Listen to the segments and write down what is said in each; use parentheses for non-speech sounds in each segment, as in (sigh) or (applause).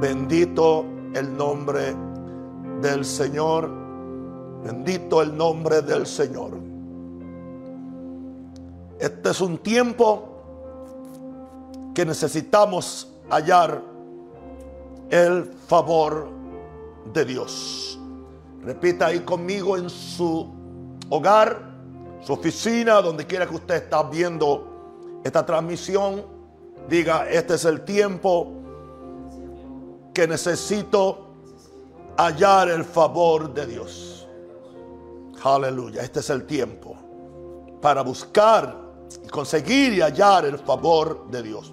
Bendito el nombre del Señor. Bendito el nombre del Señor. Este es un tiempo que necesitamos hallar el favor de Dios. Repita ahí conmigo en su hogar, su oficina, donde quiera que usted está viendo esta transmisión. Diga, este es el tiempo que necesito hallar el favor de Dios. Aleluya, este es el tiempo para buscar y conseguir y hallar el favor de Dios.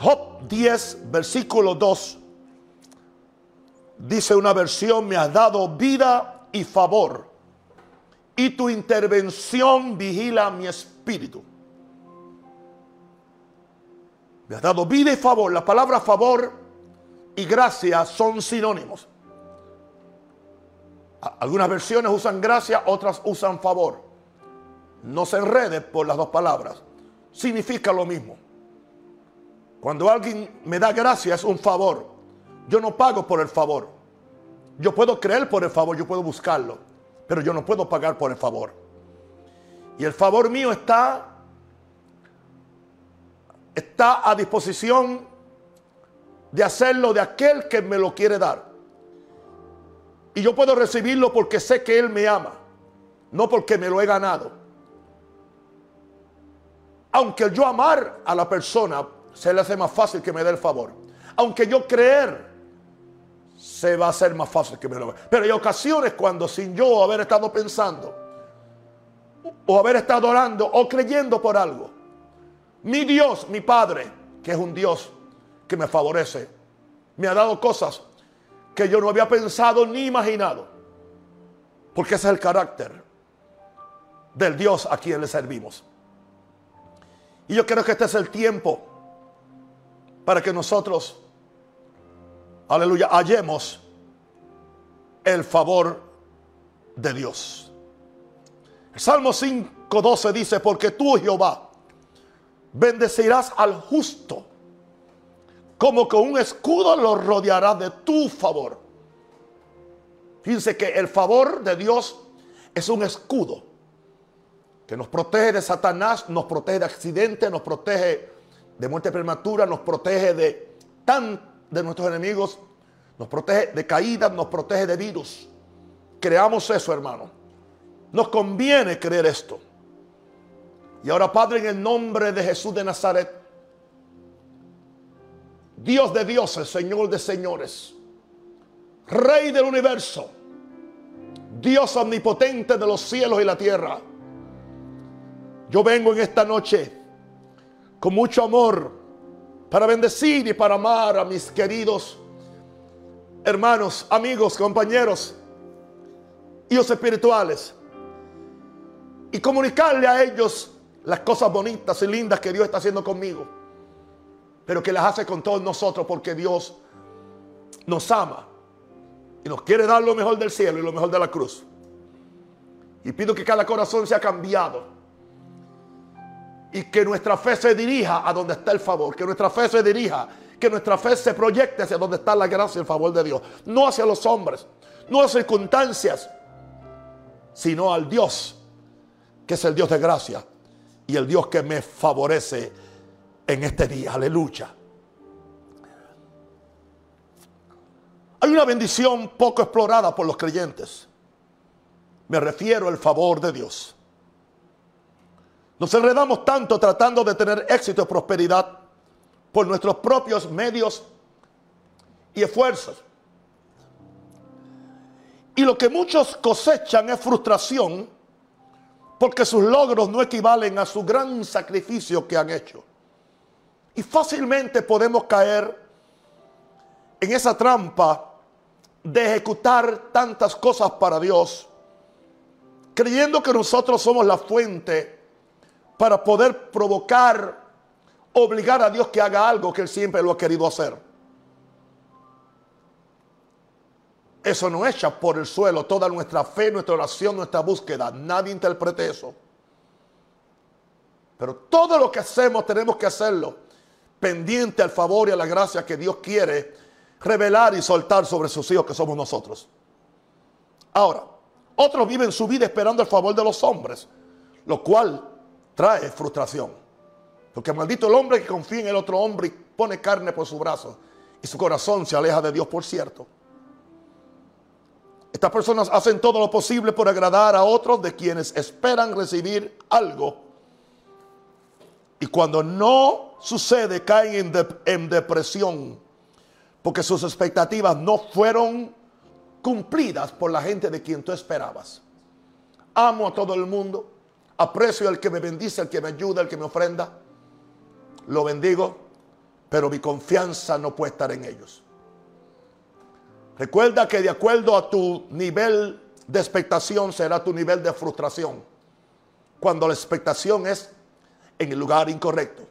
Job 10, versículo 2, dice una versión, me has dado vida y favor, y tu intervención vigila mi espíritu. Me has dado vida y favor. La palabra favor y gracia son sinónimos. Algunas versiones usan gracia, otras usan favor. No se enrede por las dos palabras. Significa lo mismo. Cuando alguien me da gracia es un favor. Yo no pago por el favor. Yo puedo creer por el favor, yo puedo buscarlo, pero yo no puedo pagar por el favor. Y el favor mío está está a disposición de hacerlo de aquel que me lo quiere dar. Y yo puedo recibirlo porque sé que Él me ama, no porque me lo he ganado. Aunque yo amar a la persona se le hace más fácil que me dé el favor. Aunque yo creer, se va a hacer más fácil que me lo. Pero hay ocasiones cuando sin yo haber estado pensando, o haber estado orando, o creyendo por algo, mi Dios, mi Padre, que es un Dios que me favorece, me ha dado cosas que yo no había pensado ni imaginado. Porque ese es el carácter del Dios a quien le servimos. Y yo creo que este es el tiempo para que nosotros, aleluya, hallemos el favor de Dios. El Salmo 5.12 dice, porque tú, Jehová, bendecirás al justo, como con un escudo lo rodearás de tu favor. Fíjense que el favor de Dios es un escudo que nos protege de Satanás, nos protege de accidentes, nos protege de muerte prematura, nos protege de tan de nuestros enemigos, nos protege de caídas, nos protege de virus. Creamos eso, hermano. Nos conviene creer esto. Y ahora, Padre, en el nombre de Jesús de Nazaret, Dios de dioses, Señor de señores, Rey del universo, Dios omnipotente de los cielos y la tierra, yo vengo en esta noche con mucho amor para bendecir y para amar a mis queridos hermanos, amigos, compañeros, hijos espirituales y comunicarle a ellos las cosas bonitas y lindas que Dios está haciendo conmigo, pero que las hace con todos nosotros porque Dios nos ama y nos quiere dar lo mejor del cielo y lo mejor de la cruz. Y pido que cada corazón sea cambiado y que nuestra fe se dirija a donde está el favor, que nuestra fe se dirija, que nuestra fe se proyecte hacia donde está la gracia y el favor de Dios, no hacia los hombres, no a circunstancias, sino al Dios, que es el Dios de gracia y el Dios que me favorece en este día. Aleluya. Hay una bendición poco explorada por los creyentes. Me refiero al favor de Dios. Nos enredamos tanto tratando de tener éxito y prosperidad por nuestros propios medios y esfuerzos. Y lo que muchos cosechan es frustración porque sus logros no equivalen a su gran sacrificio que han hecho. Y fácilmente podemos caer en esa trampa de ejecutar tantas cosas para Dios, creyendo que nosotros somos la fuente para poder provocar, obligar a Dios que haga algo que Él siempre lo ha querido hacer. Eso no echa por el suelo toda nuestra fe, nuestra oración, nuestra búsqueda. Nadie interprete eso. Pero todo lo que hacemos tenemos que hacerlo pendiente al favor y a la gracia que Dios quiere revelar y soltar sobre sus hijos que somos nosotros. Ahora, otros viven su vida esperando el favor de los hombres, lo cual trae frustración. Porque maldito el hombre que confía en el otro hombre y pone carne por su brazo y su corazón se aleja de Dios, por cierto. Estas personas hacen todo lo posible por agradar a otros de quienes esperan recibir algo. Y cuando no sucede, caen en, depresión porque sus expectativas no fueron cumplidas por la gente de quien tú esperabas. Amo a todo el mundo, aprecio al que me bendice, al que me ayuda, al que me ofrenda. Lo bendigo, pero mi confianza no puede estar en ellos. Recuerda que de acuerdo a tu nivel de expectación será tu nivel de frustración. Cuando la expectación es en el lugar incorrecto.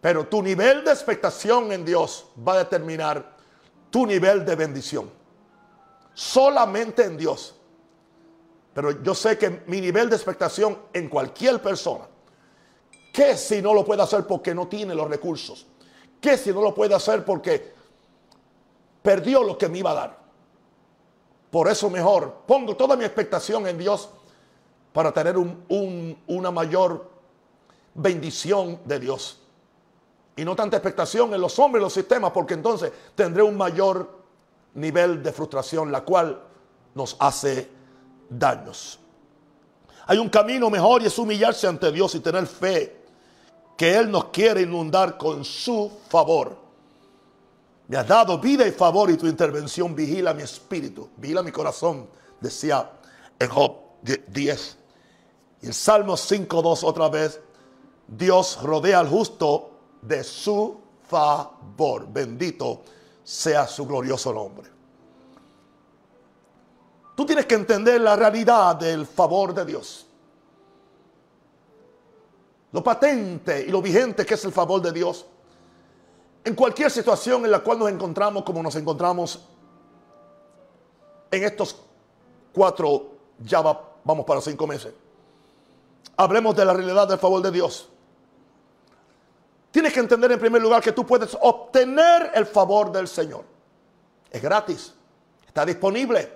Pero tu nivel de expectación en Dios va a determinar tu nivel de bendición. Solamente en Dios. Pero yo sé que mi nivel de expectación en cualquier persona, ¿qué si no lo puede hacer porque no tiene los recursos? ¿Qué si no lo puede hacer porque perdió lo que me iba a dar? Por eso mejor pongo toda mi expectación en Dios para tener una mayor bendición de Dios y no tanta expectación en los hombres y los sistemas, porque entonces tendré un mayor nivel de frustración, la cual nos hace daños. Hay un camino mejor y es humillarse ante Dios y tener fe que Él nos quiere inundar con su favor. Me has dado vida y favor y tu intervención vigila mi espíritu, vigila mi corazón, decía en Job 10. Y en Salmos 5.2 otra vez, Dios rodea al justo de su favor. Bendito sea su glorioso nombre. Tú tienes que entender la realidad del favor de Dios. Lo patente y lo vigente que es el favor de Dios. En cualquier situación en la cual nos encontramos como nos encontramos en estos cuatro, ya vamos para cinco meses. Hablemos de la realidad del favor de Dios. Tienes que entender en primer lugar que tú puedes obtener el favor del Señor. Es gratis. Está disponible.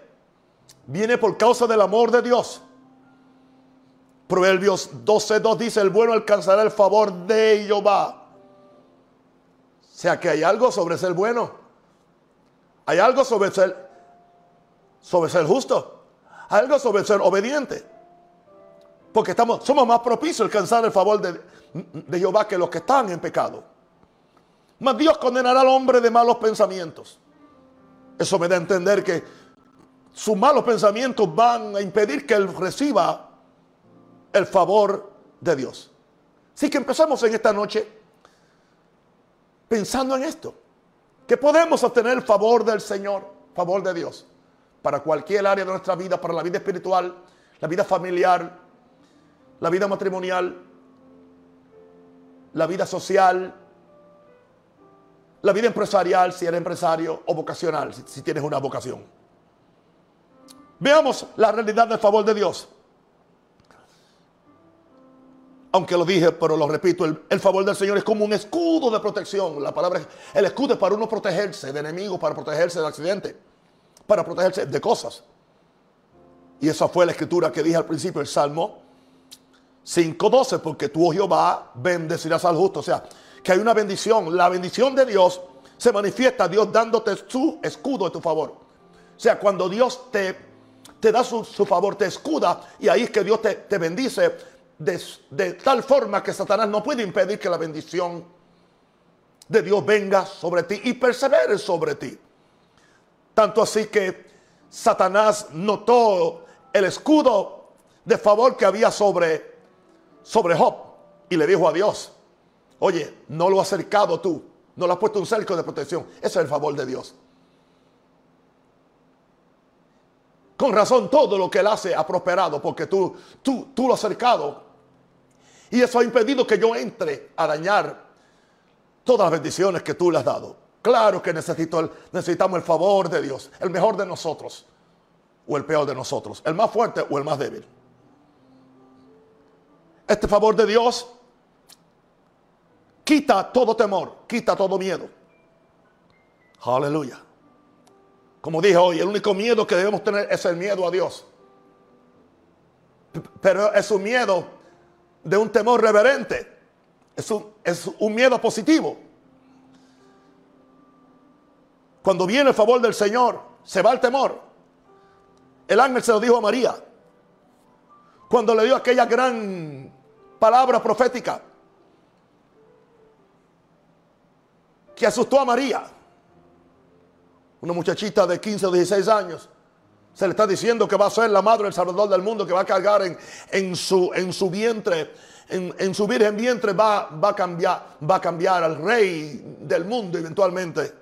Viene por causa del amor de Dios. Proverbios 12.2 dice, el bueno alcanzará el favor de Jehová. Sea que hay algo sobre ser bueno. Hay algo sobre ser, sobre ser justo. Hay algo sobre ser obediente. Porque estamos, somos más propicios a alcanzar el favor de, de Jehová que los que están en pecado. Mas Dios condenará al hombre de malos pensamientos. Eso me da a entender que sus malos pensamientos van a impedir que él reciba el favor de Dios. Así que empezamos en esta noche pensando en esto. Que podemos obtener el favor del Señor, favor de Dios, para cualquier área de nuestra vida, para la vida espiritual, la vida familiar, la vida matrimonial, la vida social, la vida empresarial, si eres empresario, o vocacional, si, tienes una vocación. Veamos la realidad del favor de Dios. Aunque lo dije, pero lo repito, el, favor del Señor es como un escudo de protección. La palabra, el escudo es para uno protegerse de enemigos, para protegerse de accidentes, para protegerse de cosas. Y esa fue la escritura que dije al principio, el Salmo 5.12, porque tú, oh Jehová, bendecirás al justo. O sea, que hay una bendición. La bendición de Dios se manifiesta, Dios dándote su escudo de tu favor. O sea, cuando Dios te, te da su, favor, te escuda, y ahí es que Dios te, te bendice de, tal forma que Satanás no puede impedir que la bendición de Dios venga sobre ti y persevere sobre ti. Tanto así que Satanás notó el escudo de favor que había sobre sobre Job y le dijo a Dios, oye, no lo has cercado tú, no le has puesto un cerco de protección. Ese es el favor de Dios. Con razón todo lo que él hace ha prosperado porque tú, tú, tú lo has cercado. Y eso ha impedido que yo entre a dañar todas las bendiciones que tú le has dado. Claro que necesitamos el favor de Dios, el mejor de nosotros o el peor de nosotros, el más fuerte o el más débil. Este favor de Dios quita todo temor, quita todo miedo. Aleluya. Como dije hoy, el único miedo que debemos tener es el miedo a Dios. Pero es un miedo de un temor reverente. Es un, es un miedo positivo. Cuando viene el favor del Señor, se va el temor. El ángel se lo dijo a María. Cuando le dio aquella gran palabra profética que asustó a María. Una muchachita de 15 o 16 años. Se le está diciendo que va a ser la madre del Salvador del mundo, que va a cargar en, su, en su vientre, en, su virgen vientre, va, va, a cambiar, va a cambiar al rey del mundo eventualmente.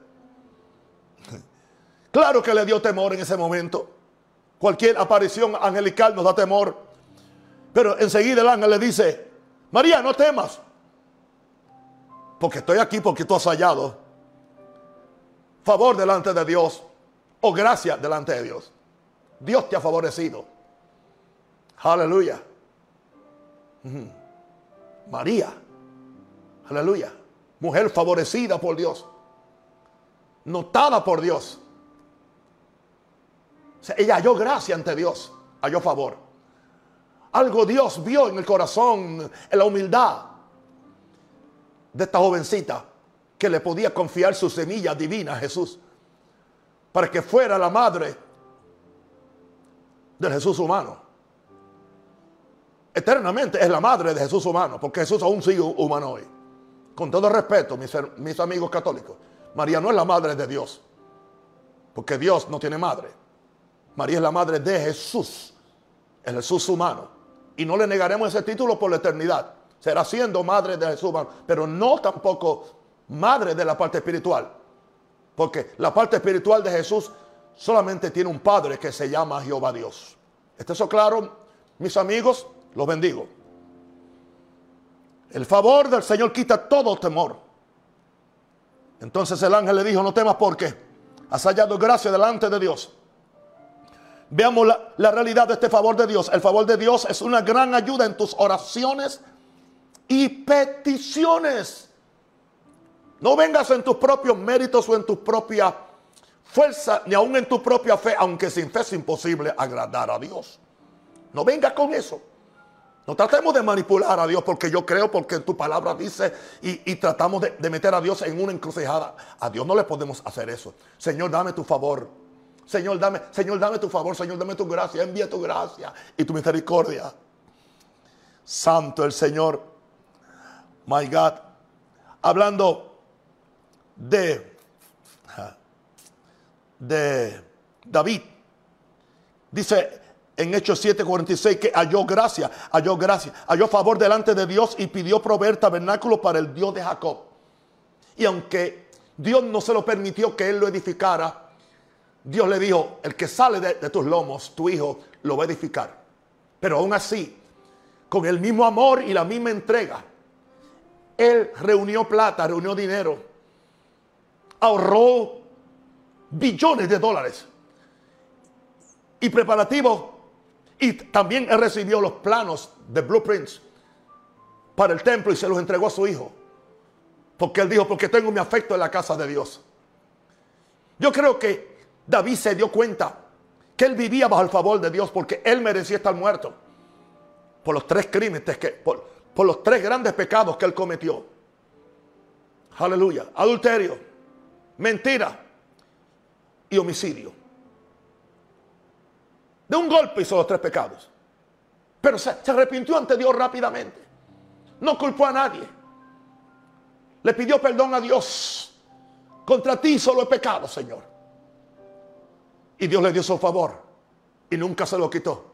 (laughs) Claro que le dio temor en ese momento. Cualquier aparición angelical nos da temor. Pero enseguida el ángel le dice, María, no temas. Porque estoy aquí porque tú has hallado favor delante de Dios o gracia delante de Dios. Dios te ha favorecido. Aleluya. María. Aleluya. Mujer favorecida por Dios. Notada por Dios. ella halló gracia ante Dios. Halló favor. Algo Dios vio en el corazón, en la humildad de esta jovencita que le podía confiar su semilla divina a Jesús para que fuera la madre del Jesús humano. Eternamente es la madre de Jesús humano, porque Jesús aún sigue humano hoy. Con todo respeto, mis, mis amigos católicos, María no es la madre de Dios, porque Dios no tiene madre. María es la madre de Jesús, el Jesús humano. Y no le negaremos ese título por la eternidad. Será siendo madre de Jesús humano, pero no tampoco madre de la parte espiritual. Porque la parte espiritual de Jesús solamente tiene un padre que se llama Jehová Dios. ¿Está eso claro, mis amigos? Los bendigo. El favor del Señor quita todo temor. Entonces el ángel le dijo, no temas porque has hallado gracia delante de Dios. Veamos la, la, realidad de este favor de Dios. El favor de Dios es una gran ayuda en tus oraciones y peticiones. No vengas en tus propios méritos o en tu propia fuerza, ni aún en tu propia fe, aunque sin fe es imposible agradar a Dios. No vengas con eso. No tratemos de manipular a Dios porque yo creo, porque tu palabra dice y, tratamos de, de, meter a Dios en una encrucijada. A Dios no le podemos hacer eso. Señor, dame tu favor. Señor, dame, Señor, dame tu favor. Señor, dame tu gracia. Envía tu gracia y tu misericordia. Santo el Señor. My God. Hablando de, de David. Dice en Hechos 7:46 que halló gracia, halló gracia, halló favor delante de Dios y pidió proveer tabernáculo para el Dios de Jacob. Y aunque Dios no se lo permitió que él lo edificara, Dios le dijo, el que sale de, tus lomos, tu hijo, lo va a edificar. Pero aún así, con el mismo amor y la misma entrega, él reunió plata, reunió dinero ahorró billones de dólares y preparativos. Y también él recibió los planos de blueprints para el templo y se los entregó a su hijo. Porque él dijo, porque tengo mi afecto en la casa de Dios. Yo creo que David se dio cuenta que él vivía bajo el favor de Dios porque él merecía estar muerto por los tres crímenes que, por, por los tres grandes pecados que él cometió. Aleluya. Adulterio, mentira y homicidio. De un golpe hizo los tres pecados. Pero se, arrepintió ante Dios rápidamente. No culpó a nadie. Le pidió perdón a Dios. Contra ti solo he pecado, Señor. Y Dios le dio su favor. Y nunca se lo quitó.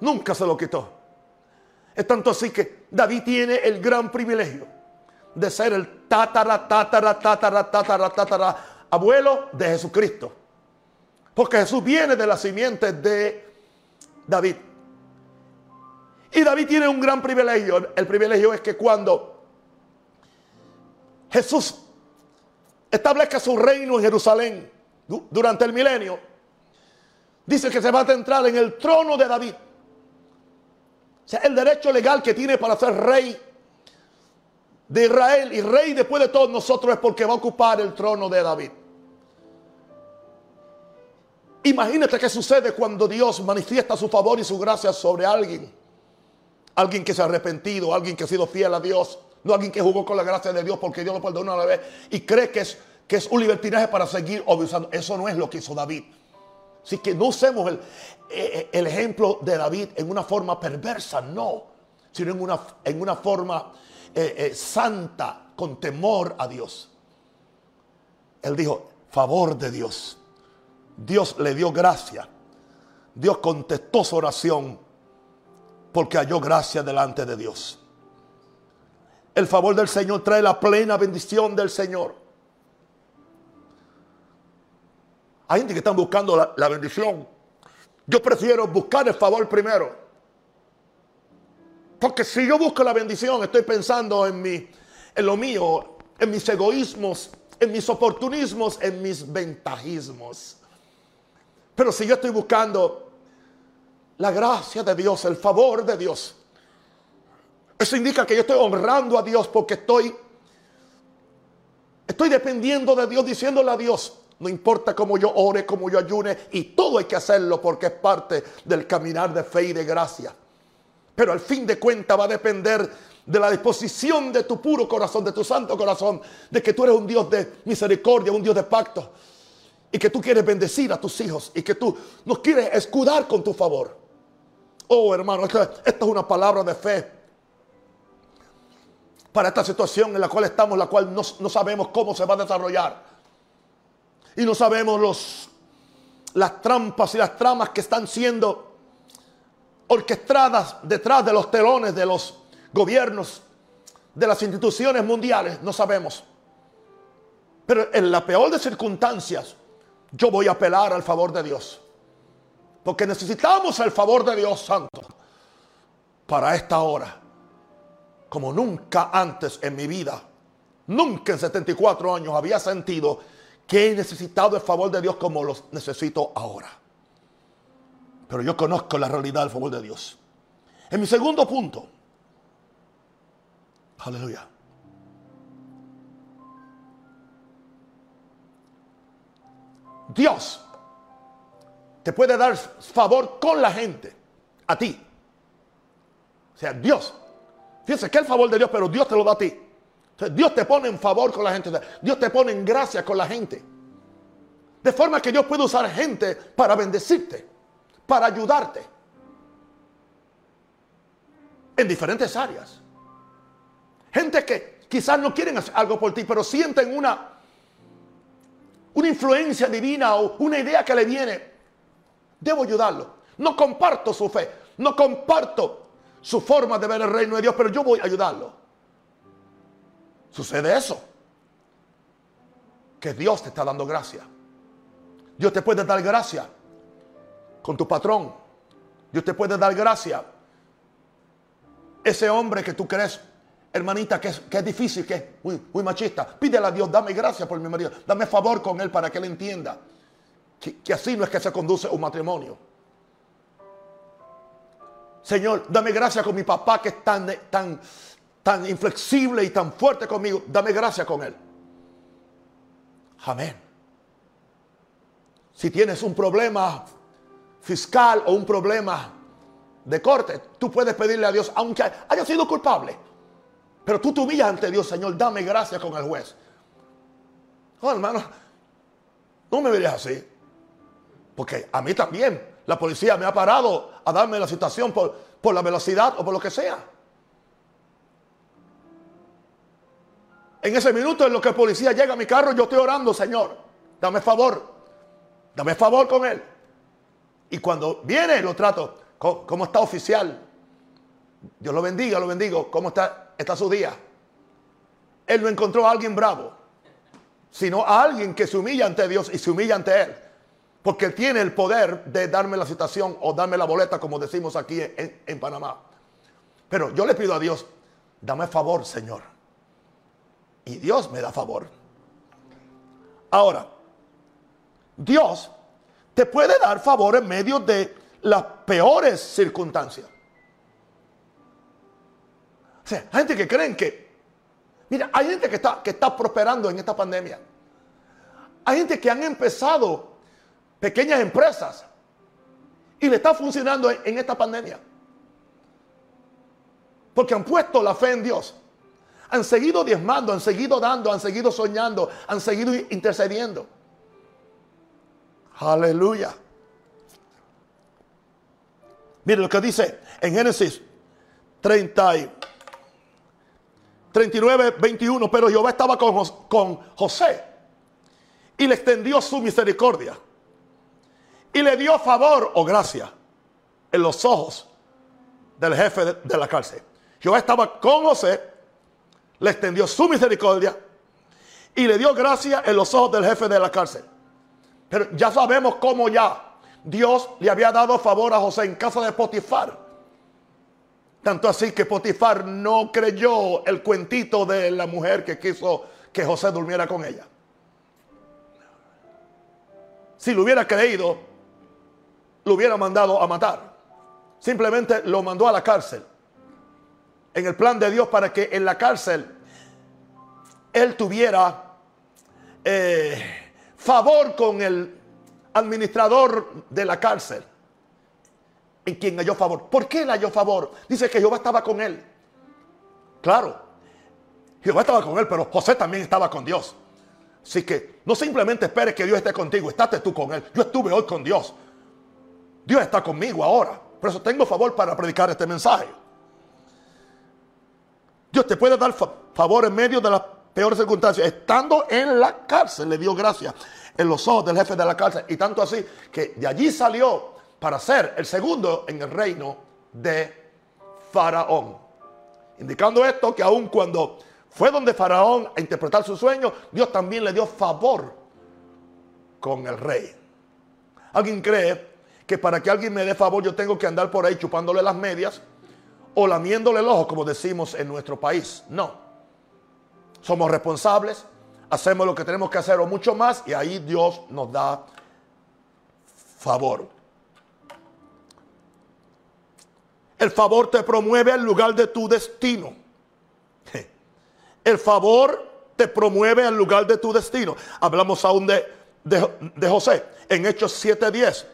Nunca se lo quitó. Es tanto así que David tiene el gran privilegio de ser el tatara, tatara, tatara, tatara, tatara, abuelo de Jesucristo. Porque Jesús viene de la simiente de David. Y David tiene un gran privilegio. El privilegio es que cuando Jesús establezca su reino en Jerusalén durante el milenio, dice que se va a centrar en el trono de David. O sea, el derecho legal que tiene para ser rey de Israel y rey después de todos nosotros es porque va a ocupar el trono de David. Imagínate qué sucede cuando Dios manifiesta su favor y su gracia sobre alguien. Alguien que se ha arrepentido, alguien que ha sido fiel a Dios, no alguien que jugó con la gracia de Dios porque Dios lo perdonó una vez y cree que es, que es un libertinaje para seguir obedeciendo. Eso no es lo que hizo David. Así que no usemos el, eh, el ejemplo de David en una forma perversa, no, sino en una, en una forma eh, eh, santa, con temor a Dios. Él dijo, favor de Dios. Dios le dio gracia. Dios contestó su oración porque halló gracia delante de Dios. El favor del Señor trae la plena bendición del Señor. Hay gente que están buscando la, la bendición. Yo prefiero buscar el favor primero. Porque si yo busco la bendición, estoy pensando en, mi, en lo mío, en mis egoísmos, en mis oportunismos, en mis ventajismos. Pero si yo estoy buscando la gracia de Dios, el favor de Dios, eso indica que yo estoy honrando a Dios porque estoy, estoy dependiendo de Dios, diciéndole a Dios, no importa cómo yo ore, cómo yo ayune, y todo hay que hacerlo porque es parte del caminar de fe y de gracia. Pero al fin de cuentas va a depender de la disposición de tu puro corazón, de tu santo corazón, de que tú eres un Dios de misericordia, un Dios de pacto y que tú quieres bendecir a tus hijos y que tú nos quieres escudar con tu favor. Oh, hermano, esta, es una palabra de fe para esta situación en la cual estamos, la cual no, no sabemos cómo se va a desarrollar. Y no sabemos los, las trampas y las tramas que están siendo orquestadas detrás de los telones de los gobiernos, de las instituciones mundiales. No sabemos. Pero en la peor de circunstancias, yo voy a apelar al favor de Dios. Porque necesitamos el favor de Dios Santo para esta hora. Como nunca antes en mi vida, nunca en 74 años había sentido que he necesitado el favor de Dios como lo necesito ahora. Pero yo conozco la realidad del favor de Dios. En mi segundo punto, aleluya. Dios te puede dar favor con la gente, a ti. O sea, Dios. Fíjense que el favor de Dios, pero Dios te lo da a ti. Dios te pone en favor con la gente. Dios te pone en gracia con la gente. De forma que Dios puede usar gente para bendecirte, para ayudarte. En diferentes áreas. Gente que quizás no quieren hacer algo por ti, pero sienten una una influencia divina o una idea que le viene, debo ayudarlo. No comparto su fe, no comparto su forma de ver el reino de Dios, pero yo voy a ayudarlo. Sucede eso. Que Dios te está dando gracia. Dios te puede dar gracia con tu patrón. Dios te puede dar gracia. Ese hombre que tú crees hermanita, que es, que es difícil, que es muy, machista, pídele a Dios, dame gracia por mi marido, dame favor con él para que él entienda que, que así no es que se conduce un matrimonio. Señor, dame gracia con mi papá que es tan, tan, tan inflexible y tan fuerte conmigo. Dame gracia con él. Amén. Si tienes un problema fiscal o un problema de corte, tú puedes pedirle a Dios, aunque haya sido culpable, pero tú te humillas ante Dios, Señor, dame gracia con el juez. Oh, hermano, no me verías así. Porque a mí también la policía me ha parado a darme la situación por, por la velocidad o por lo que sea. En ese minuto en lo que el policía llega a mi carro, yo estoy orando, Señor, dame favor, dame favor con él. Y cuando viene, lo trato, ¿cómo, está oficial? Dios lo bendiga, lo bendigo, ¿cómo está está su día. Él no encontró a alguien bravo, sino a alguien que se humilla ante Dios y se humilla ante Él. Porque Él tiene el poder de darme la citación o darme la boleta, como decimos aquí en, en Panamá. Pero yo le pido a Dios, dame favor, Señor. Y Dios me da favor. Ahora, Dios te puede dar favor en medio de las peores circunstancias hay gente que creen que Mira, hay gente que está, que está prosperando en esta pandemia. Hay gente que han empezado pequeñas empresas y le está funcionando en esta pandemia. Porque han puesto la fe en Dios. Han seguido diezmando, han seguido dando, han seguido soñando, han seguido intercediendo. Aleluya. Mire lo que dice en Génesis 30 39, 21. Pero Jehová estaba con, con José y le extendió su misericordia y le dio favor o gracia en los ojos del jefe de, la cárcel. Jehová estaba con José, le extendió su misericordia y le dio gracia en los ojos del jefe de la cárcel. Pero ya sabemos cómo ya Dios le había dado favor a José en casa de Potifar. Tanto así que Potifar no creyó el cuentito de la mujer que quiso que José durmiera con ella. Si lo hubiera creído, lo hubiera mandado a matar. Simplemente lo mandó a la cárcel. En el plan de Dios para que en la cárcel él tuviera eh, favor con el administrador de la cárcel. En quien halló favor. ¿Por qué él halló favor? Dice que Jehová estaba con él. Claro, Jehová estaba con él, pero José también estaba con Dios. Así que no simplemente esperes que Dios esté contigo, estate tú con él. Yo estuve hoy con Dios. Dios está conmigo ahora. Por eso tengo favor para predicar este mensaje. Dios te puede dar favor en medio de las peores circunstancias. Estando en la cárcel le dio gracia en los ojos del jefe de la cárcel. Y tanto así que de allí salió para ser el segundo en el reino de Faraón. Indicando esto que aun cuando fue donde Faraón a interpretar su sueño, Dios también le dio favor con el rey. ¿Alguien cree que para que alguien me dé favor yo tengo que andar por ahí chupándole las medias o lamiéndole el ojo, como decimos en nuestro país. No. Somos responsables, hacemos lo que tenemos que hacer o mucho más y ahí Dios nos da favor. El favor te promueve al lugar de tu destino. (laughs) El favor te promueve al lugar de tu destino. Hablamos aún de, de, José en Hechos 7:10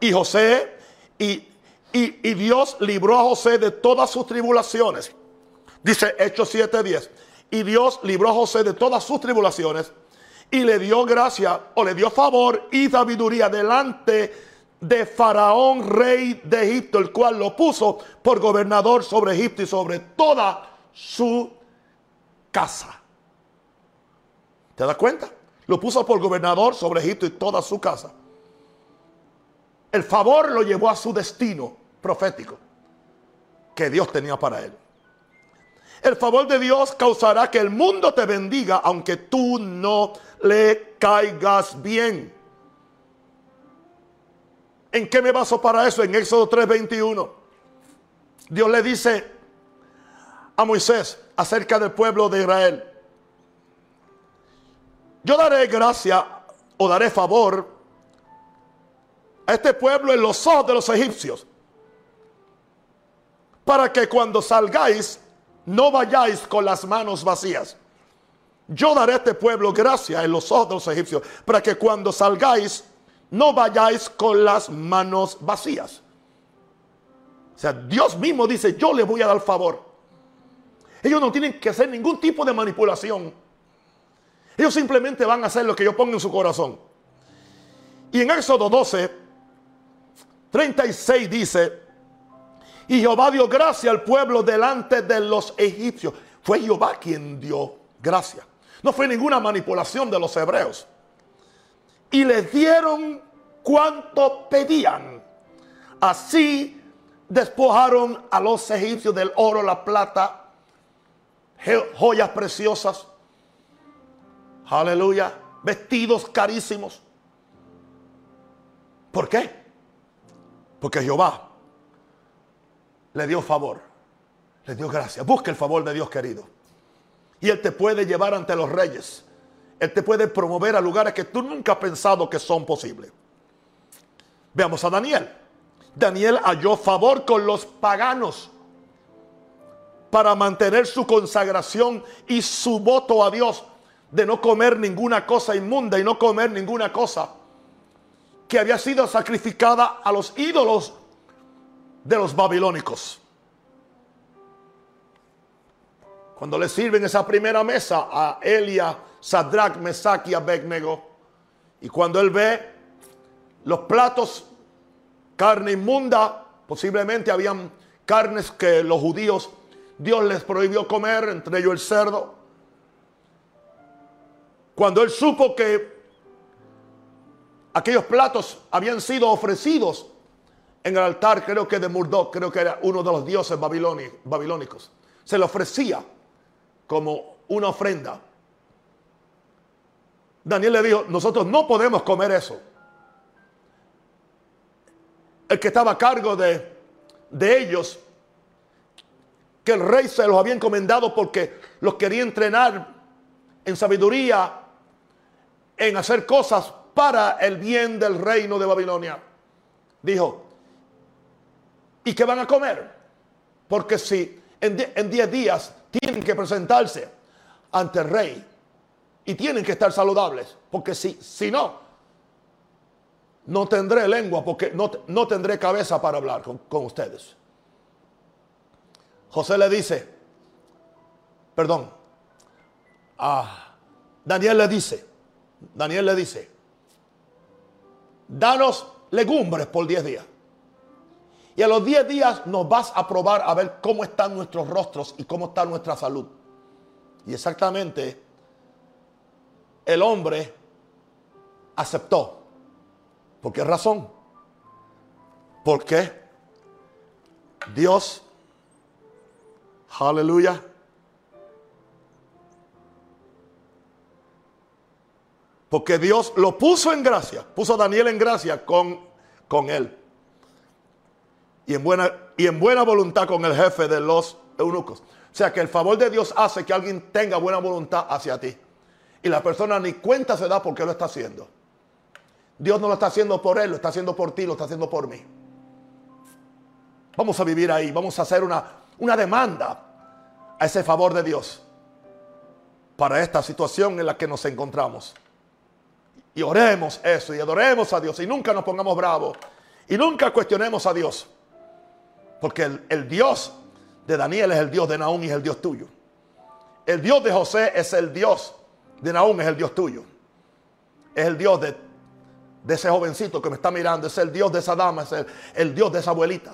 y José, y, y, Dios libró a José de todas sus tribulaciones. Dice Hechos 7:10. Y Dios libró a José de todas sus tribulaciones y le dio gracia o le dio favor y sabiduría delante de Faraón, rey de Egipto, el cual lo puso por gobernador sobre Egipto y sobre toda su casa. ¿Te das cuenta? Lo puso por gobernador sobre Egipto y toda su casa. El favor lo llevó a su destino profético que Dios tenía para él. El favor de Dios causará que el mundo te bendiga aunque tú no le caigas bien. ¿En qué me baso para eso? En Éxodo 3:21. Dios le dice a Moisés acerca del pueblo de Israel. Yo daré gracia o daré favor a este pueblo en los ojos de los egipcios, para que cuando salgáis no vayáis con las manos vacías. Yo daré a este pueblo gracia en los ojos de los egipcios, para que cuando salgáis no vayáis con las manos vacías. O sea, Dios mismo dice, yo le voy a dar favor. Ellos no tienen que hacer ningún tipo de manipulación. Ellos simplemente van a hacer lo que yo pongo en su corazón. Y en Éxodo 12, 36 dice, y Jehová dio gracia al pueblo delante de los egipcios. Fue Jehová quien dio gracia. No fue ninguna manipulación de los hebreos. Y les dieron cuanto pedían. Así despojaron a los egipcios del oro, la plata, joyas preciosas. Aleluya. Vestidos carísimos. ¿Por qué? Porque Jehová le dio favor, le dio gracia. Busca el favor de Dios querido. Y Él te puede llevar ante los reyes. Él te puede promover a lugares que tú nunca has pensado que son posibles. Veamos a Daniel. Daniel halló favor con los paganos. para mantener su consagración y su voto a Dios de no comer ninguna cosa inmunda y no comer ninguna cosa que había sido sacrificada a los ídolos de los babilónicos. Cuando le sirven esa primera mesa a Elia, Sadrach, Mesach y Abednego, y cuando él ve los platos, carne inmunda, posiblemente habían carnes que los judíos, Dios les prohibió comer, entre ellos el cerdo. Cuando él supo que aquellos platos habían sido ofrecidos en el altar, creo que de Murdoch, creo que era uno de los dioses babilónicos, se le ofrecía como una ofrenda. Daniel le dijo, nosotros no podemos comer eso. El que estaba a cargo de, de ellos, que el rey se los había encomendado porque los quería entrenar en sabiduría, en hacer cosas para el bien del reino de Babilonia. Dijo, ¿y qué van a comer? Porque si en 10 días tienen que presentarse ante el rey y tienen que estar saludables, porque si, si no, no tendré lengua, porque no, no tendré cabeza para hablar con, con ustedes. José le dice, perdón, a Daniel le dice, Daniel le dice, danos legumbres por 10 días. Y a los 10 días nos vas a probar a ver cómo están nuestros rostros y cómo está nuestra salud. Y exactamente el hombre aceptó. ¿Por qué razón? Porque Dios, aleluya, porque Dios lo puso en gracia, puso a Daniel en gracia con, con él y en buena, y en buena voluntad con el jefe de los eunucos. O sea que el favor de Dios hace que alguien tenga buena voluntad hacia ti. Y la persona ni cuenta se da por qué lo está haciendo. Dios no lo está haciendo por él, lo está haciendo por ti, lo está haciendo por mí. Vamos a vivir ahí, vamos a hacer una, una demanda a ese favor de Dios para esta situación en la que nos encontramos. Y oremos eso y adoremos a Dios y nunca nos pongamos bravos y nunca cuestionemos a Dios. Porque el, Dios de Daniel es el Dios de Naúm y es el Dios tuyo. El Dios de José es el Dios de Naúm, es el Dios tuyo. Es el Dios de, ese jovencito que me está mirando. Es el Dios de esa dama, es el, el Dios de esa abuelita.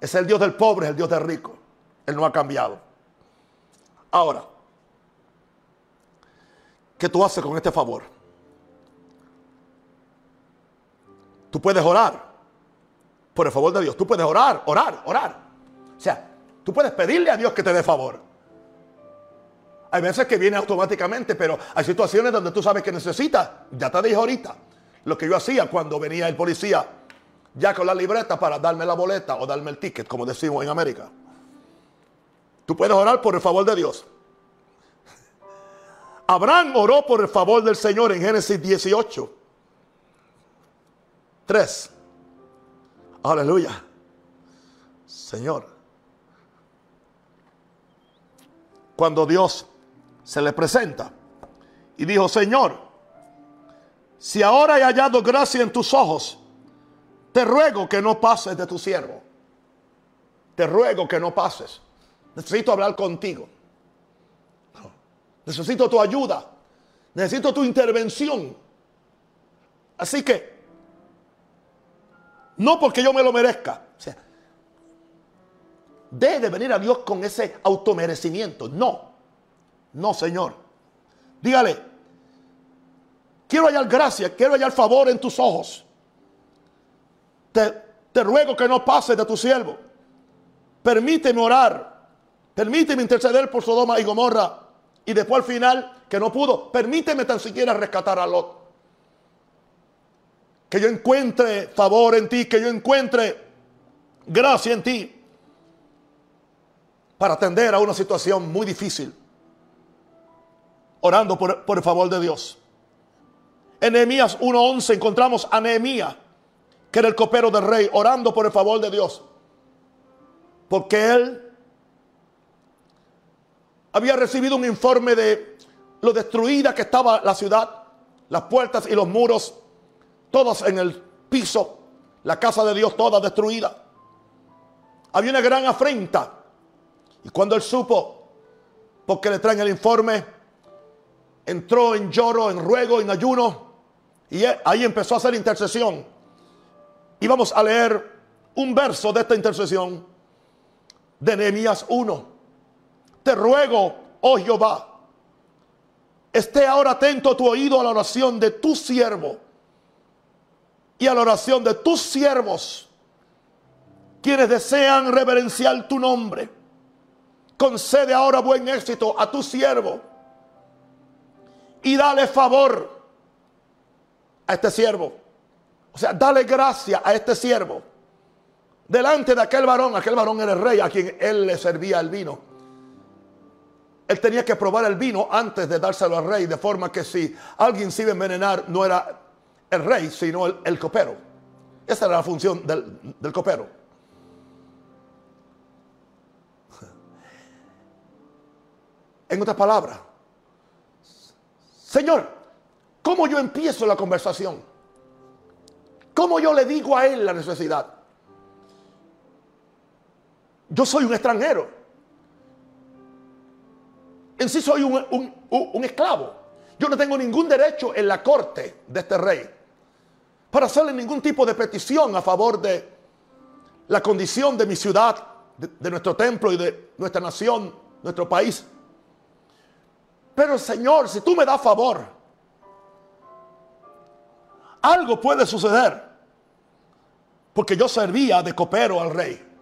Es el Dios del pobre, es el Dios del rico. Él no ha cambiado. Ahora, ¿qué tú haces con este favor? Tú puedes orar por el favor de Dios. Tú puedes orar, orar, orar. O sea, tú puedes pedirle a Dios que te dé favor. Hay veces que viene automáticamente, pero hay situaciones donde tú sabes que necesitas. Ya te dije ahorita lo que yo hacía cuando venía el policía ya con la libreta para darme la boleta o darme el ticket, como decimos en América. Tú puedes orar por el favor de Dios. Abraham oró por el favor del Señor en Génesis 18. 3. Aleluya. Señor. Cuando Dios se le presenta y dijo, Señor, si ahora he hallado gracia en tus ojos, te ruego que no pases de tu siervo. Te ruego que no pases. Necesito hablar contigo. Necesito tu ayuda. Necesito tu intervención. Así que no porque yo me lo merezca. O sea, debe venir a Dios con ese automerecimiento. No. No, Señor. Dígale, quiero hallar gracia, quiero hallar favor en tus ojos. Te, te ruego que no pases de tu siervo. Permíteme orar. Permíteme interceder por Sodoma y Gomorra. Y después al final, que no pudo, permíteme tan siquiera rescatar a Lot que yo encuentre favor en ti, que yo encuentre gracia en ti para atender a una situación muy difícil, orando por, el favor de Dios. En Nehemías 1.11 encontramos a Nehemías, que era el copero del rey, orando por el favor de Dios. Porque él había recibido un informe de lo destruida que estaba la ciudad, las puertas y los muros, todos en el piso, la casa de Dios toda destruida. Había una gran afrenta. Y cuando él supo, porque le traen el informe, entró en lloro, en ruego, en ayuno, y ahí empezó a hacer intercesión. Y vamos a leer un verso de esta intercesión de Nehemías 1. Te ruego, oh Jehová, esté ahora atento tu oído a la oración de tu siervo y a la oración de tus siervos, quienes desean reverenciar tu nombre. Concede ahora buen éxito a tu siervo y dale favor a este siervo. O sea, dale gracia a este siervo. Delante de aquel varón, aquel varón era el rey a quien él le servía el vino. Él tenía que probar el vino antes de dárselo al rey, de forma que si alguien se iba a envenenar, no era el rey, sino el, copero. Esa era la función del, del copero. En otras palabras, Señor, ¿cómo yo empiezo la conversación? ¿Cómo yo le digo a él la necesidad? Yo soy un extranjero. En sí soy un, esclavo. Yo no tengo ningún derecho en la corte de este rey para hacerle ningún tipo de petición a favor de la condición de mi ciudad, de, nuestro templo y de nuestra nación, nuestro país. Pero Señor, si tú me das favor, algo puede suceder. Porque yo servía de copero al rey.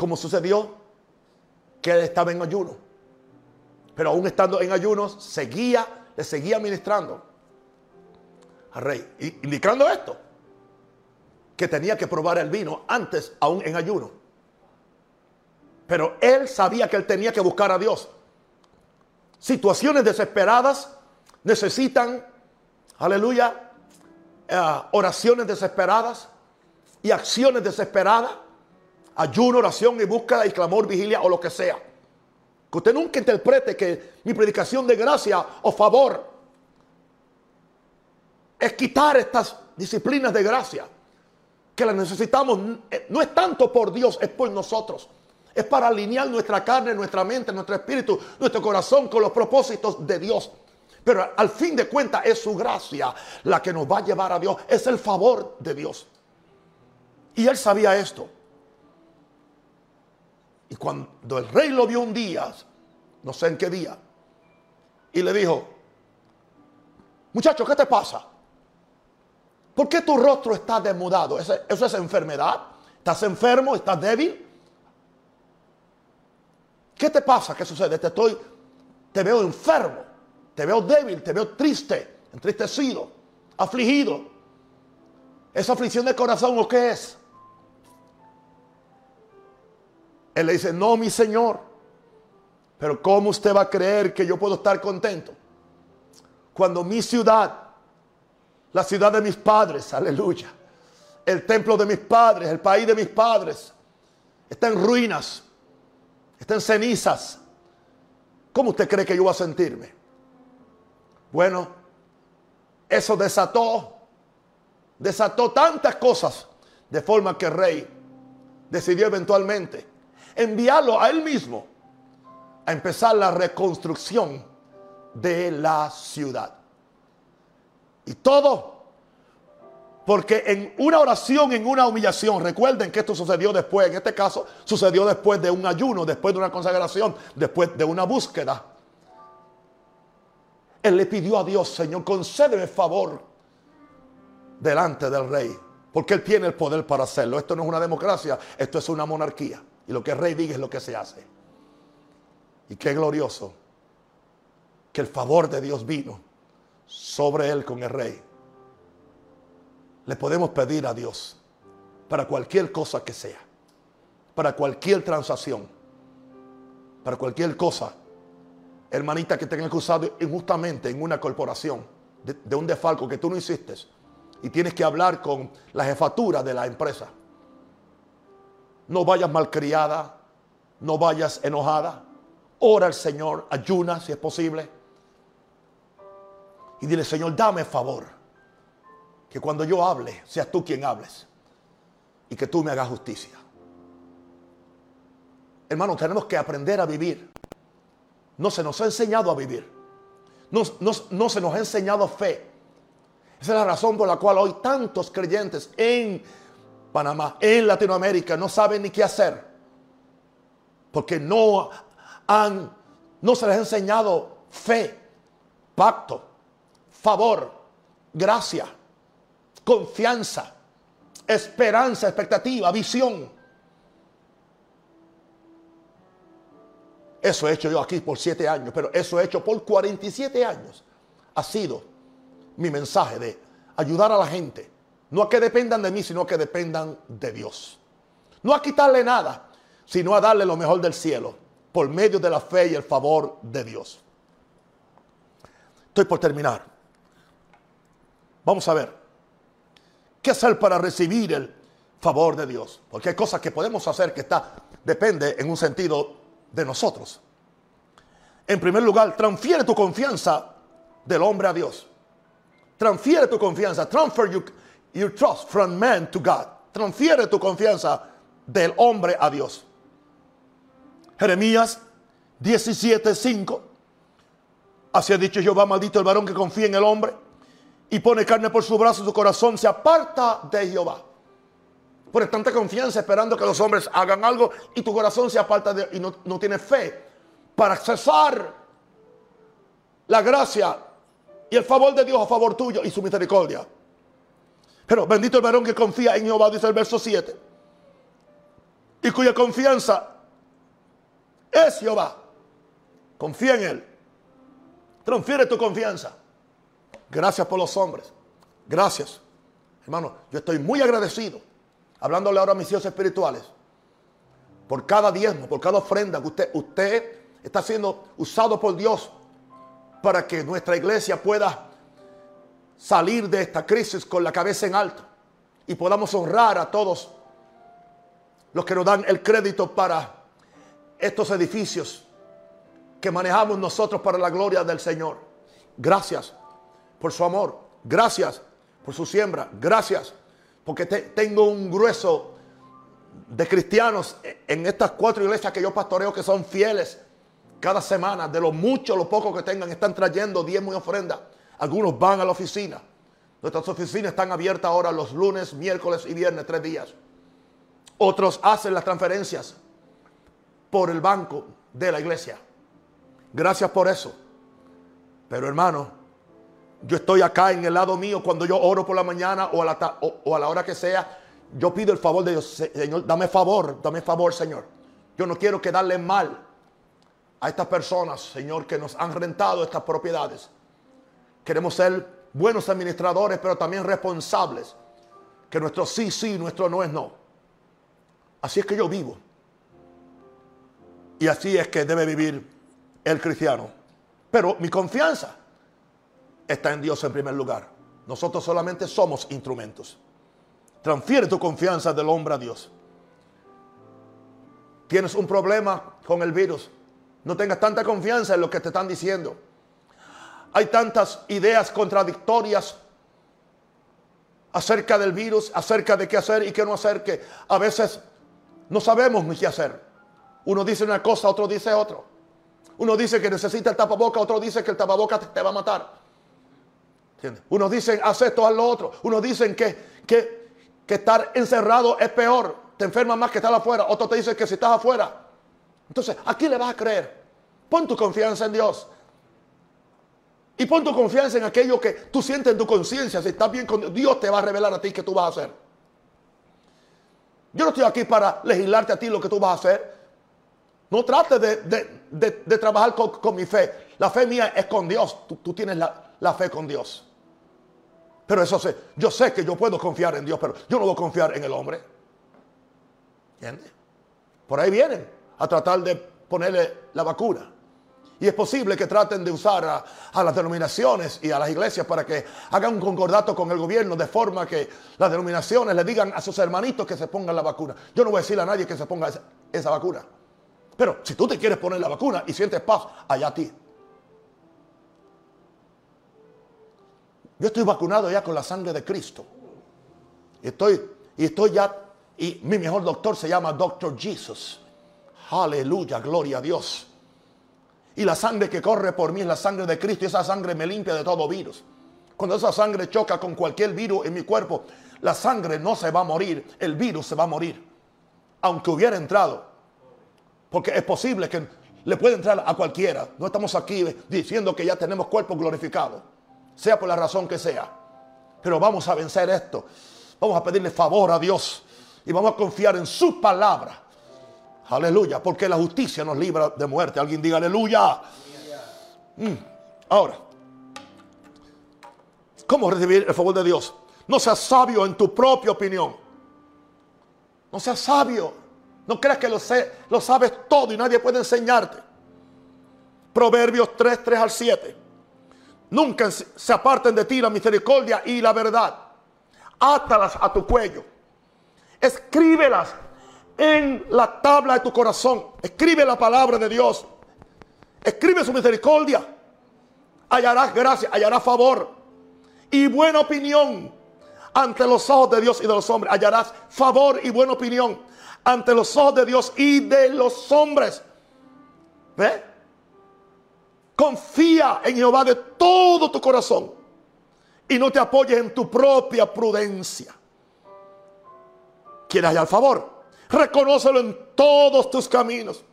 como sucedió que él estaba en ayuno. Pero aún estando en ayuno, seguía, le seguía ministrando al rey, indicando esto, que tenía que probar el vino antes, aún en ayuno. Pero él sabía que él tenía que buscar a Dios. Situaciones desesperadas necesitan, aleluya, eh, oraciones desesperadas y acciones desesperadas ayuno, oración y búsqueda y clamor, vigilia o lo que sea. Que usted nunca interprete que mi predicación de gracia o favor es quitar estas disciplinas de gracia. Que las necesitamos. No es tanto por Dios, es por nosotros. Es para alinear nuestra carne, nuestra mente, nuestro espíritu, nuestro corazón con los propósitos de Dios. Pero al fin de cuentas es su gracia la que nos va a llevar a Dios. Es el favor de Dios. Y él sabía esto. Y cuando el rey lo vio un día, no sé en qué día, y le dijo, muchacho, ¿qué te pasa? ¿Por qué tu rostro está desmudado? ¿Eso, es enfermedad? ¿Estás enfermo? ¿Estás débil? ¿Qué te pasa? ¿Qué sucede? Te estoy, te veo enfermo, te veo débil, te veo triste, entristecido, afligido. ¿Esa aflicción de corazón o qué es? Él le dice, no, mi Señor, pero ¿cómo usted va a creer que yo puedo estar contento? Cuando mi ciudad, la ciudad de mis padres, aleluya, el templo de mis padres, el país de mis padres, está en ruinas, está en cenizas. ¿Cómo usted cree que yo voy a sentirme? Bueno, eso desató, desató tantas cosas, de forma que el rey decidió eventualmente enviarlo a él mismo a empezar la reconstrucción de la ciudad. Y todo porque en una oración, en una humillación, recuerden que esto sucedió después, en este caso sucedió después de un ayuno, después de una consagración, después de una búsqueda. Él le pidió a Dios, Señor, concédeme favor delante del rey, porque él tiene el poder para hacerlo. Esto no es una democracia, esto es una monarquía. Y lo que el rey diga es lo que se hace. Y qué glorioso que el favor de Dios vino sobre él con el rey. Le podemos pedir a Dios para cualquier cosa que sea, para cualquier transacción, para cualquier cosa, hermanita que tenga acusado injustamente en una corporación de, de un defalco que tú no hiciste y tienes que hablar con la jefatura de la empresa no vayas malcriada, no vayas enojada. Ora al Señor, ayuna si es posible. Y dile, Señor, dame favor. Que cuando yo hable, seas tú quien hables. Y que tú me hagas justicia. Hermano, tenemos que aprender a vivir. No se nos ha enseñado a vivir. No, no se nos ha enseñado fe. Esa es la razón por la cual hoy tantos creyentes en Panamá, en Latinoamérica, no saben ni qué hacer. Porque no han, no se les ha enseñado fe, pacto, favor, gracia, confianza, esperanza, expectativa, visión. Eso he hecho yo aquí por siete años, pero eso he hecho por 47 años. Ha sido mi mensaje de ayudar a la gente. No a que dependan de mí, sino a que dependan de Dios. No a quitarle nada, sino a darle lo mejor del cielo por medio de la fe y el favor de Dios. Estoy por terminar. Vamos a ver. ¿Qué hacer para recibir el favor de Dios? Porque hay cosas que podemos hacer que está, depende en un sentido de nosotros. En primer lugar, transfiere tu confianza del hombre a Dios. Transfiere tu confianza. Transfer your, trust from man to God. Transfiere tu confianza del hombre a Dios. Jeremías 17:5. Así ha dicho Jehová, maldito el varón que confía en el hombre y pone carne por su brazo, su corazón se aparta de Jehová. Por tanta confianza esperando que los hombres hagan algo y tu corazón se aparta de, y no, no tiene fe para accesar la gracia y el favor de Dios a favor tuyo y su misericordia. Pero bendito el varón que confía en Jehová, dice el verso 7, y cuya confianza es Jehová. Confía en Él. Transfiere tu confianza. Gracias por los hombres. Gracias. Hermano, yo estoy muy agradecido hablándole ahora a mis hijos espirituales, por cada diezmo, por cada ofrenda que usted, usted está siendo usado por Dios para que nuestra iglesia pueda salir de esta crisis con la cabeza en alto y podamos honrar a todos los que nos dan el crédito para estos edificios que manejamos nosotros para la gloria del Señor. Gracias por su amor, gracias por su siembra, gracias porque tengo un grueso de cristianos en estas cuatro iglesias que yo pastoreo que son fieles cada semana. De lo mucho, lo poco que tengan, están trayendo diezmo y ofrenda. Algunos van a la oficina. Nuestras oficinas están abiertas ahora los lunes, miércoles y viernes, tres días. Otros hacen las transferencias por el banco de la iglesia. Gracias por eso. Pero hermano, yo estoy acá en el lado mío cuando yo oro por la mañana o a la, o, a la hora que sea. Yo pido el favor de Dios. Señor, dame favor, dame favor, Señor. Yo no quiero quedarle mal a estas personas, Señor, que nos han rentado estas propiedades. Queremos ser buenos administradores, pero también responsables. Que nuestro sí, sí, nuestro no es no. Así es que yo vivo. Y así es que debe vivir el cristiano. Pero mi confianza está en Dios en primer lugar. Nosotros solamente somos instrumentos. Transfiere tu confianza del hombre a Dios. Tienes un problema con el virus. No tengas tanta confianza en lo que te están diciendo. Hay tantas ideas contradictorias acerca del virus, acerca de qué hacer y qué no hacer, que a veces no sabemos qué hacer. Uno dice una cosa, otro dice otro. Uno dice que necesita el tapaboca, otro dice que el tapaboca te va a matar. Unos dicen, haz esto, haz lo otro. Unos dicen que, que, que estar encerrado es peor. Te enfermas más que estar afuera. Otros te dicen que si estás afuera. Entonces, ¿a quién le vas a creer? Pon tu confianza en Dios. Y pon tu confianza en aquello que tú sientes en tu conciencia. Si estás bien con Dios, te va a revelar a ti qué tú vas a hacer. Yo no estoy aquí para legislarte a ti lo que tú vas a hacer. No trates de, trabajar con, mi fe. La fe mía es con Dios. Tú, tienes la, la fe con Dios. Pero eso sé, yo sé que yo puedo confiar en Dios, pero yo no voy a confiar en el hombre. ¿Entiendes? Por ahí vienen a tratar de ponerle la vacuna. Y es posible que traten de usar a, las denominaciones y a las iglesias para que hagan un concordato con el gobierno de forma que las denominaciones le digan a sus hermanitos que se pongan la vacuna. Yo no voy a decirle a nadie que se ponga esa, esa vacuna. Pero si tú te quieres poner la vacuna y sientes paz, allá a ti. Yo estoy vacunado ya con la sangre de Cristo. Y estoy, y estoy ya, y mi mejor doctor se llama Doctor Jesus. Aleluya, gloria a Dios. Y la sangre que corre por mí es la sangre de Cristo y esa sangre me limpia de todo virus. Cuando esa sangre choca con cualquier virus en mi cuerpo, la sangre no se va a morir, el virus se va a morir. Aunque hubiera entrado. Porque es posible que le pueda entrar a cualquiera. No estamos aquí diciendo que ya tenemos cuerpo glorificado. Sea por la razón que sea. Pero vamos a vencer esto. Vamos a pedirle favor a Dios. Y vamos a confiar en su palabra. Aleluya, porque la justicia nos libra de muerte. Alguien diga aleluya. Mm. Ahora, ¿cómo recibir el favor de Dios? No seas sabio en tu propia opinión. No seas sabio. No creas que lo, sé, lo sabes todo y nadie puede enseñarte. Proverbios 3, 3 al 7. Nunca se aparten de ti la misericordia y la verdad. Átalas a tu cuello. Escríbelas en la tabla de tu corazón. Escribe la palabra de Dios. Escribe su misericordia. Hallarás gracia, hallarás favor y buena opinión ante los ojos de Dios y de los hombres. Hallarás favor y buena opinión ante los ojos de Dios y de los hombres. ¿Ve? Confía en Jehová de todo tu corazón y no te apoyes en tu propia prudencia. ¿Quieres hallar favor? Reconócelo en todos tus caminos.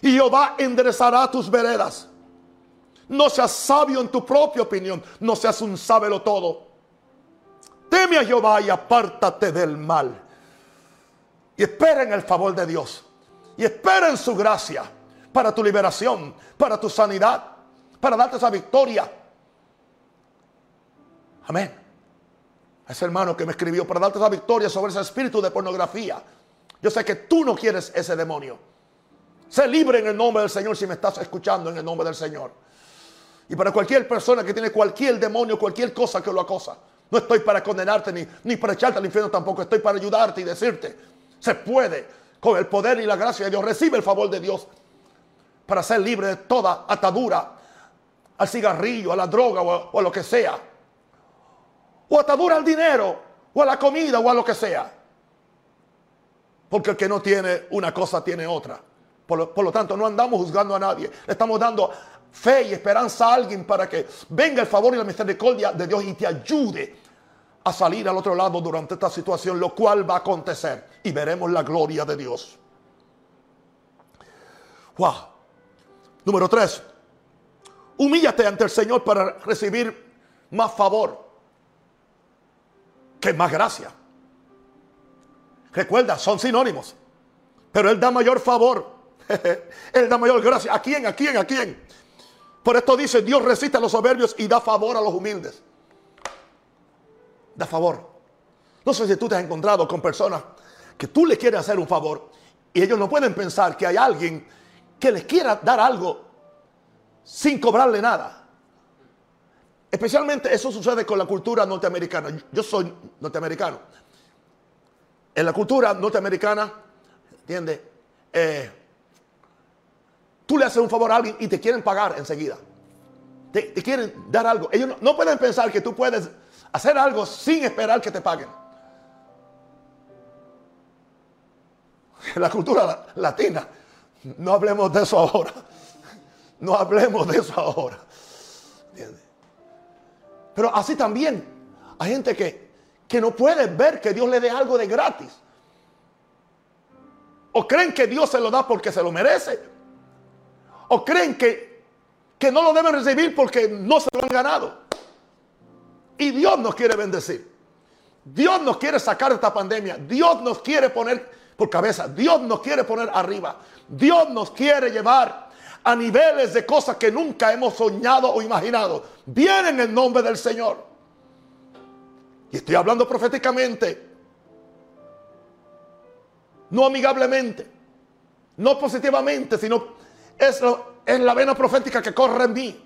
Y Jehová enderezará tus veredas. No seas sabio en tu propia opinión. No seas un sábelo todo. Teme a Jehová y apártate del mal. Y espera en el favor de Dios. Y espera en su gracia para tu liberación, para tu sanidad, para darte esa victoria. Amén. Ese hermano que me escribió para darte esa victoria sobre ese espíritu de pornografía yo sé que tú no quieres ese demonio. Sé libre en el nombre del Señor si me estás escuchando en el nombre del Señor. Y para cualquier persona que tiene cualquier demonio, cualquier cosa que lo acosa. No estoy para condenarte ni, ni para echarte al infierno tampoco. Estoy para ayudarte y decirte, se puede con el poder y la gracia de Dios. Recibe el favor de Dios para ser libre de toda atadura al cigarrillo, a la droga o o a lo que sea. O atadura al dinero o a la comida o a lo que sea. Porque el que no tiene una cosa tiene otra. Por lo, tanto, no andamos juzgando a nadie. Le estamos dando fe y esperanza a alguien para que venga el favor y la misericordia de Dios y te ayude a salir al otro lado durante esta situación, lo cual va a acontecer. Y veremos la gloria de Dios. Wow. Número tres. Humíllate ante el Señor para recibir más favor que más gracia. Recuerda, son sinónimos. Pero Él da mayor favor. (laughs) él da mayor gracia. ¿A quién? ¿A quién? ¿A quién? Por esto dice, Dios resiste a los soberbios y da favor a los humildes. Da favor. No sé si tú te has encontrado con personas que tú le quieres hacer un favor y ellos no pueden pensar que hay alguien que les quiera dar algo sin cobrarle nada. Especialmente eso sucede con la cultura norteamericana. Yo soy norteamericano en la cultura norteamericana, ¿entiendes? Eh, tú le haces un favor a alguien y te quieren pagar enseguida. Te, quieren dar algo. Ellos no, pueden pensar que tú puedes hacer algo sin esperar que te paguen. En la cultura latina, no hablemos de eso ahora. No hablemos de eso ahora. ¿Entiendes? Pero así también hay gente que que no pueden ver que Dios le dé algo de gratis. O creen que Dios se lo da porque se lo merece. O creen que, que no lo deben recibir porque no se lo han ganado. Y Dios nos quiere bendecir. Dios nos quiere sacar de esta pandemia. Dios nos quiere poner por cabeza. Dios nos quiere poner arriba. Dios nos quiere llevar a niveles de cosas que nunca hemos soñado o imaginado. Viene en el nombre del Señor. Y estoy hablando proféticamente. No amigablemente. No positivamente, sino es es la vena profética que corre en mí.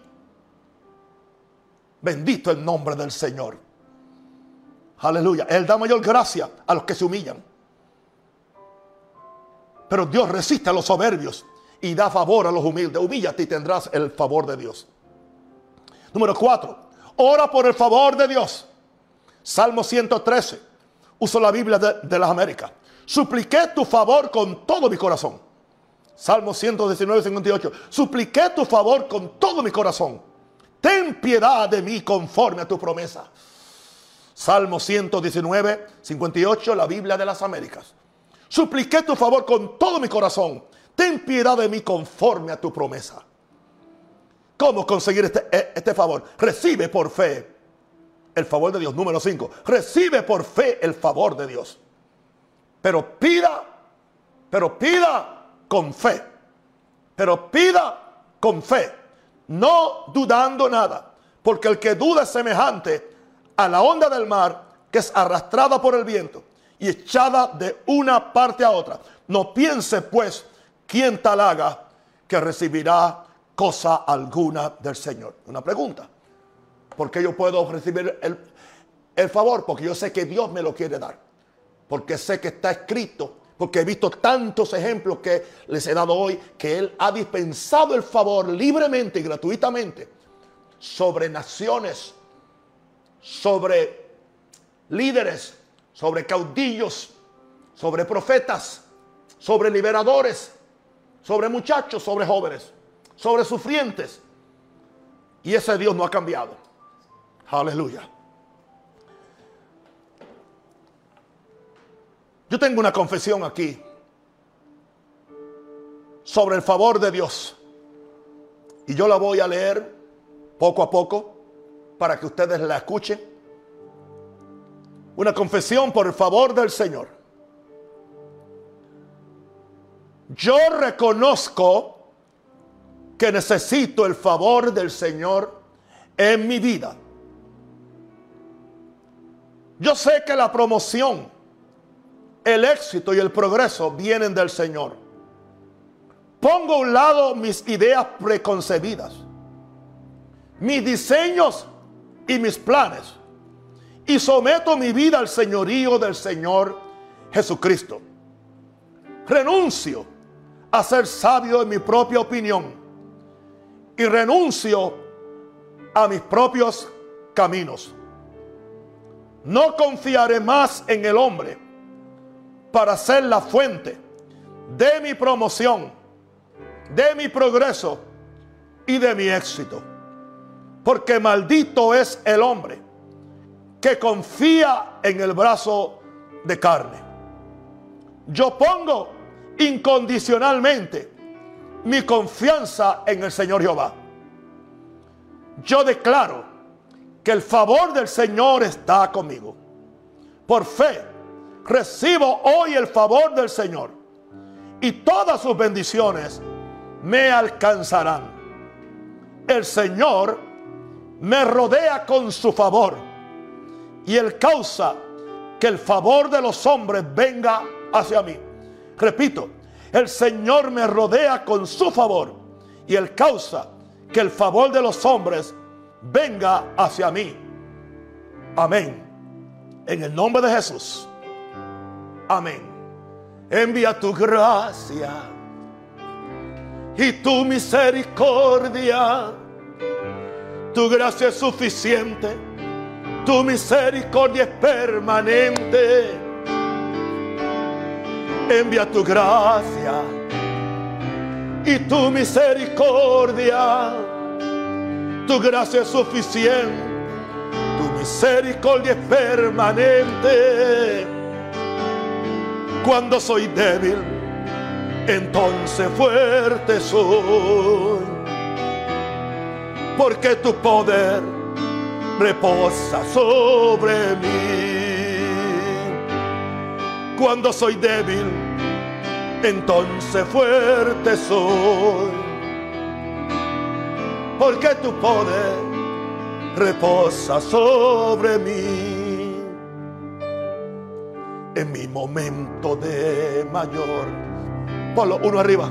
Bendito el nombre del Señor. Aleluya. Él da mayor gracia a los que se humillan. Pero Dios resiste a los soberbios y da favor a los humildes. Humíllate y tendrás el favor de Dios. Número 4. Ora por el favor de Dios. Salmo 113. Uso la Biblia de, las Américas. Supliqué tu favor con todo mi corazón. Salmo 119, 58. Supliqué tu favor con todo mi corazón. Ten piedad de mí conforme a tu promesa. Salmo 119, 58, la Biblia de las Américas. Supliqué tu favor con todo mi corazón. Ten piedad de mí conforme a tu promesa. ¿Cómo conseguir este, e, este favor? Recibe por fe el favor de Dios. Número 5. Recibe por fe el favor de Dios. Pero pida, pero pida con fe. Pero pida con fe. No dudando nada. Porque el que duda es semejante a la onda del mar que es arrastrada por el viento y echada de una parte a otra. No piense pues quien tal haga que recibirá cosa alguna del Señor. Una pregunta. ¿Por qué yo puedo recibir el, el favor? Porque yo sé que Dios me lo quiere dar. Porque sé que está escrito. Porque he visto tantos ejemplos que les he dado hoy que Él ha dispensado el favor libremente y gratuitamente sobre naciones, sobre líderes, sobre caudillos, sobre profetas, sobre liberadores, sobre muchachos, sobre jóvenes, sobre sufrientes. Y ese Dios no ha cambiado. Aleluya. Yo tengo una confesión aquí sobre el favor de Dios. Y yo la voy a leer poco a poco para que ustedes la escuchen. Una confesión por el favor del Señor. Yo reconozco que necesito el favor del Señor en mi vida. Yo sé que la promoción, el éxito y el progreso vienen del Señor. Pongo a un lado mis ideas preconcebidas, mis diseños y mis planes y someto mi vida al señorío del Señor Jesucristo. Renuncio a ser sabio en mi propia opinión y renuncio a mis propios caminos. No confiaré más en el hombre para ser la fuente de mi promoción, de mi progreso y de mi éxito. Porque maldito es el hombre que confía en el brazo de carne. Yo pongo incondicionalmente mi confianza en el Señor Jehová. Yo declaro que el favor del Señor está conmigo. Por fe recibo hoy el favor del Señor y todas sus bendiciones me alcanzarán. El Señor me rodea con su favor y Él causa que el favor de los hombres venga hacia mí. Repito, el Señor me rodea con su favor y Él causa que el favor de los hombres venga hacia mí. Amén. En el nombre de Jesús. Amén. Envía tu gracia y tu misericordia. Tu gracia es suficiente tu misericordia es permanente. Envía tu gracia y tu misericordia. Tu gracia es suficiente. Tu misericordia es permanente. Cuando soy débil, entonces fuerte soy. Porque tu poder reposa sobre mí. Cuando soy débil, entonces fuerte soy. Porque tu poder reposa sobre mí. En mi momento de mayor. Ponlo uno arriba.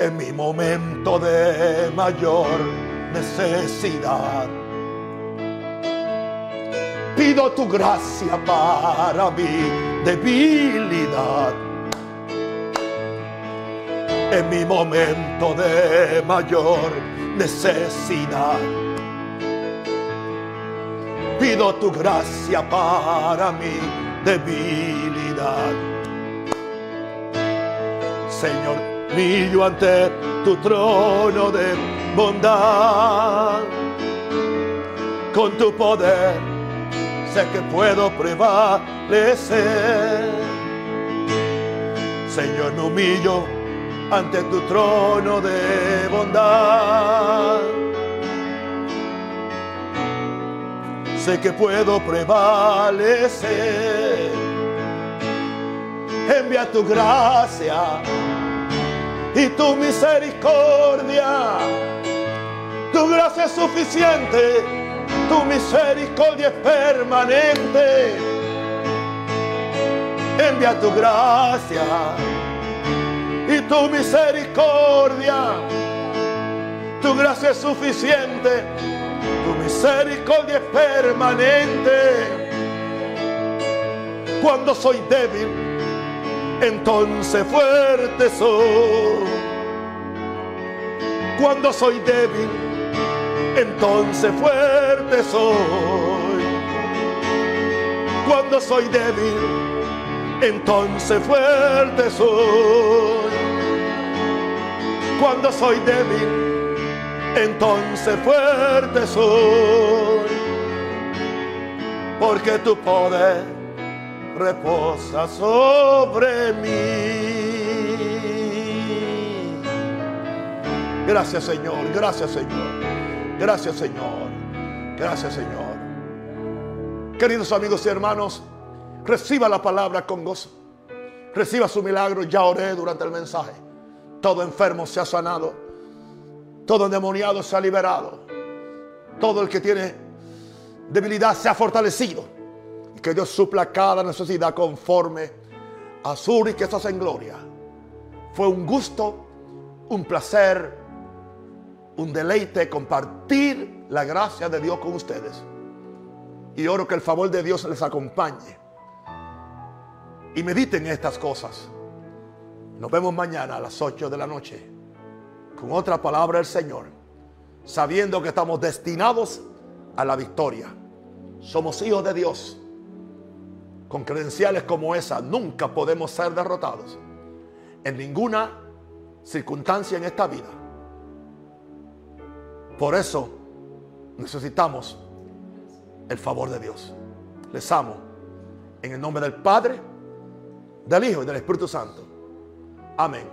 en mi momento de mayor necesidad. Pido tu gracia para mi debilidad. En mi momento de mayor necesidad. Pido tu gracia para mi debilidad. Señor, brillo ante tu trono de bondad. Con tu poder sé que puedo prevalecer. Señor, me humillo ante tu trono de bondad. Sé que puedo prevalecer. Envía tu gracia y tu misericordia. Tu gracia es suficiente, tu misericordia es permanente. Envía tu gracia y tu misericordia. Tu gracia es suficiente, tu misericordia es permanente. Cuando soy débil, entonces fuerte soy. Cuando soy débil, entonces fuerte soy. Cuando soy débil, entonces fuerte soy. Cuando soy débil, entonces fuerte soy. Porque tu poder reposa sobre mí. Gracias Señor, gracias Señor, gracias Señor, gracias Señor. Queridos amigos y hermanos, reciba la palabra con gozo. Reciba su milagro. Ya oré durante el mensaje. Todo enfermo se ha sanado. Todo endemoniado se ha liberado. Todo el que tiene debilidad se ha fortalecido. Y que Dios supla cada necesidad conforme a su riquezas en gloria. Fue un gusto, un placer, un deleite compartir la gracia de Dios con ustedes. Y oro que el favor de Dios les acompañe. Y mediten estas cosas. Nos vemos mañana a las 8 de la noche con otra palabra del Señor, sabiendo que estamos destinados a la victoria. Somos hijos de Dios. Con credenciales como esa nunca podemos ser derrotados en ninguna circunstancia en esta vida. Por eso necesitamos el favor de Dios. Les amo en el nombre del Padre, del Hijo y del Espíritu Santo. Amén.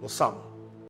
Los amo.